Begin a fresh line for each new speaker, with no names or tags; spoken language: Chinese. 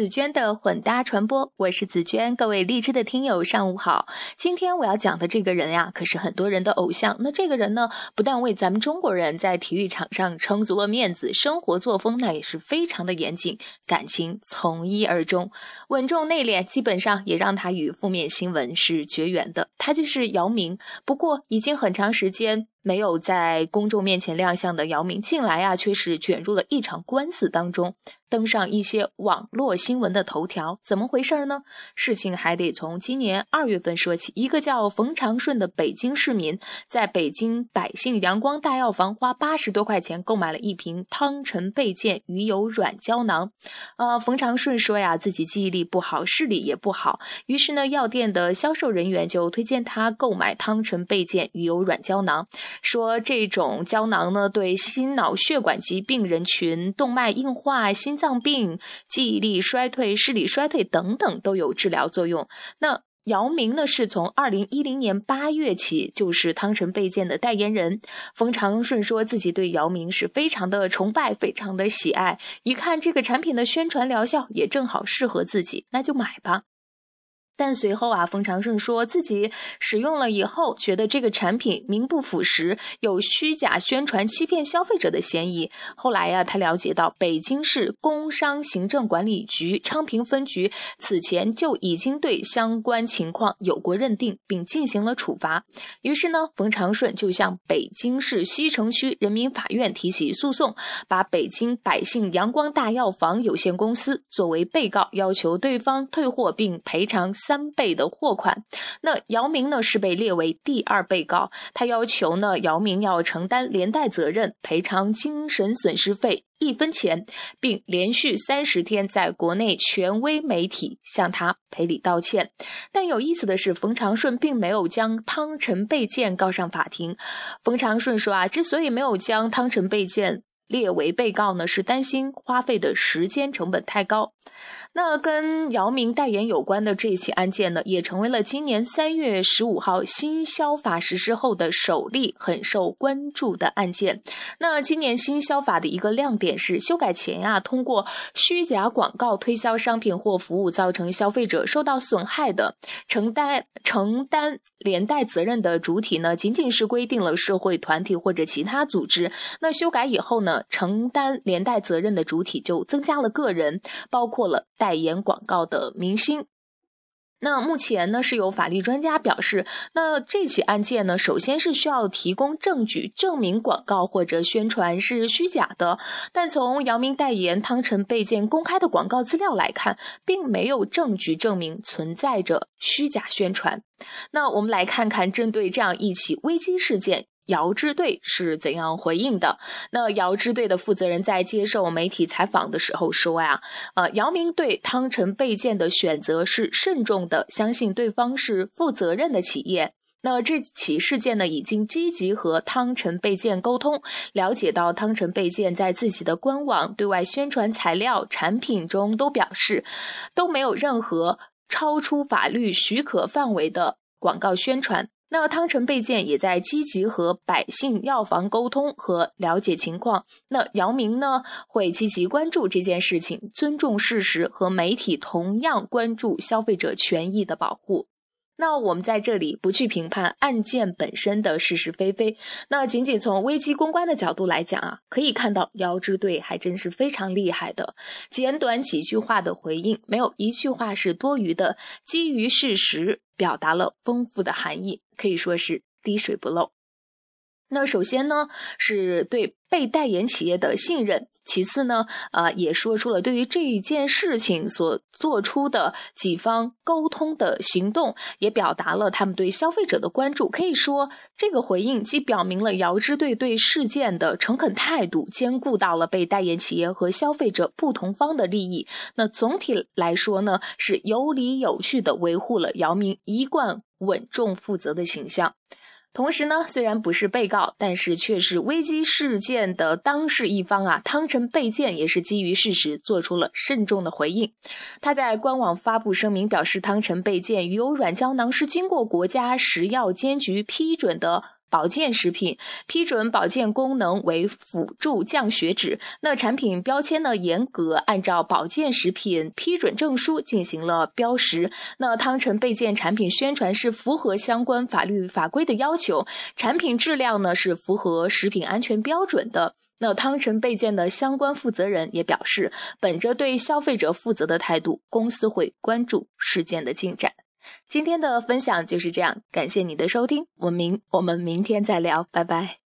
紫娟的混搭传播，我是紫娟，各位荔枝的听友上午好。今天我要讲的这个人呀，可是很多人的偶像。那这个人呢，不但为咱们中国人在体育场上撑足了面子，生活作风那也是非常的严谨，感情从一而终，稳重内敛，基本上也让他与负面新闻是绝缘的。他就是姚明，不过已经很长时间。没有在公众面前亮相的姚明，近来啊却是卷入了一场官司当中。登上一些网络新闻的头条，怎么回事呢？事情还得从今年二月份说起。一个叫冯长顺的北京市民，在北京百姓阳光大药房花八十多块钱购买了一瓶汤臣倍健鱼油软胶囊。呃，冯长顺说呀，自己记忆力不好，视力也不好，于是呢，药店的销售人员就推荐他购买汤臣倍健鱼油软胶囊，说这种胶囊呢，对心脑血管疾病人群、动脉硬化、心脏病、记忆力衰退、视力衰退等等都有治疗作用。那姚明呢，是从二零一零年八月起就是汤臣倍健的代言人。冯长顺说自己对姚明是非常的崇拜，非常的喜爱。一看这个产品的宣传疗效也正好适合自己，那就买吧。但随后啊，冯长顺说自己使用了以后，觉得这个产品名不符实，有虚假宣传、欺骗消费者的嫌疑。后来呀，他了解到北京市工商行政管理局昌平分局此前就已经对相关情况有过认定，并进行了处罚。于是呢，冯长顺就向北京市西城区人民法院提起诉讼，把北京百姓阳光大药房有限公司作为被告，要求对方退货并赔偿。三倍的货款，那姚明呢是被列为第二被告，他要求呢姚明要承担连带责任，赔偿精神损失费一分钱，并连续三十天在国内权威媒体向他赔礼道歉。但有意思的是，冯长顺并没有将汤臣倍健告上法庭。冯长顺说啊，之所以没有将汤臣倍健列为被告呢，是担心花费的时间成本太高。那跟姚明代言有关的这起案件呢，也成为了今年三月十五号新消法实施后的首例很受关注的案件。那今年新消法的一个亮点是，修改前呀，通过虚假广告推销商品或服务造成消费者受到损害的，承担承担连带责任的主体呢，仅仅是规定了社会团体或者其他组织。那修改以后呢，承担连带责任的主体就增加了个人，包括了。代言广告的明星，那目前呢是有法律专家表示，那这起案件呢，首先是需要提供证据证明广告或者宣传是虚假的，但从姚明代言汤臣倍健公开的广告资料来看，并没有证据证明存在着虚假宣传。那我们来看看，针对这样一起危机事件。姚支队是怎样回应的？那姚支队的负责人在接受媒体采访的时候说呀，呃，姚明对汤臣倍健的选择是慎重的，相信对方是负责任的企业。那这起事件呢，已经积极和汤臣倍健沟通，了解到汤臣倍健在自己的官网、对外宣传材料、产品中都表示，都没有任何超出法律许可范围的广告宣传。那汤臣倍健也在积极和百姓药房沟通和了解情况。那姚明呢，会积极关注这件事情，尊重事实和媒体同样关注消费者权益的保护。那我们在这里不去评判案件本身的是是非非，那仅仅从危机公关的角度来讲啊，可以看到姚支队还真是非常厉害的，简短几句话的回应，没有一句话是多余的，基于事实。表达了丰富的含义，可以说是滴水不漏。那首先呢，是对被代言企业的信任；其次呢，啊，也说出了对于这一件事情所做出的几方沟通的行动，也表达了他们对消费者的关注。可以说，这个回应既表明了姚支队对事件的诚恳态度，兼顾到了被代言企业和消费者不同方的利益。那总体来说呢，是有理有序的维护了姚明一贯稳重负责的形象。同时呢，虽然不是被告，但是却是危机事件的当事一方啊。汤臣倍健也是基于事实做出了慎重的回应。他在官网发布声明表示，汤臣倍健鱼油软胶囊是经过国家食药监局批准的保健食品，批准保健功能为辅助降血脂。那产品标签呢，严格按照保健食品批准证书进行了标识。那汤臣倍健产品宣传是符合相关法律法规的要求，产品质量呢是符合食品安全标准的。那汤臣倍健的相关负责人也表示，本着对消费者负责的态度，公司会关注事件的进展。今天的分享就是这样，感谢你的收听，我明我们明天再聊，拜拜。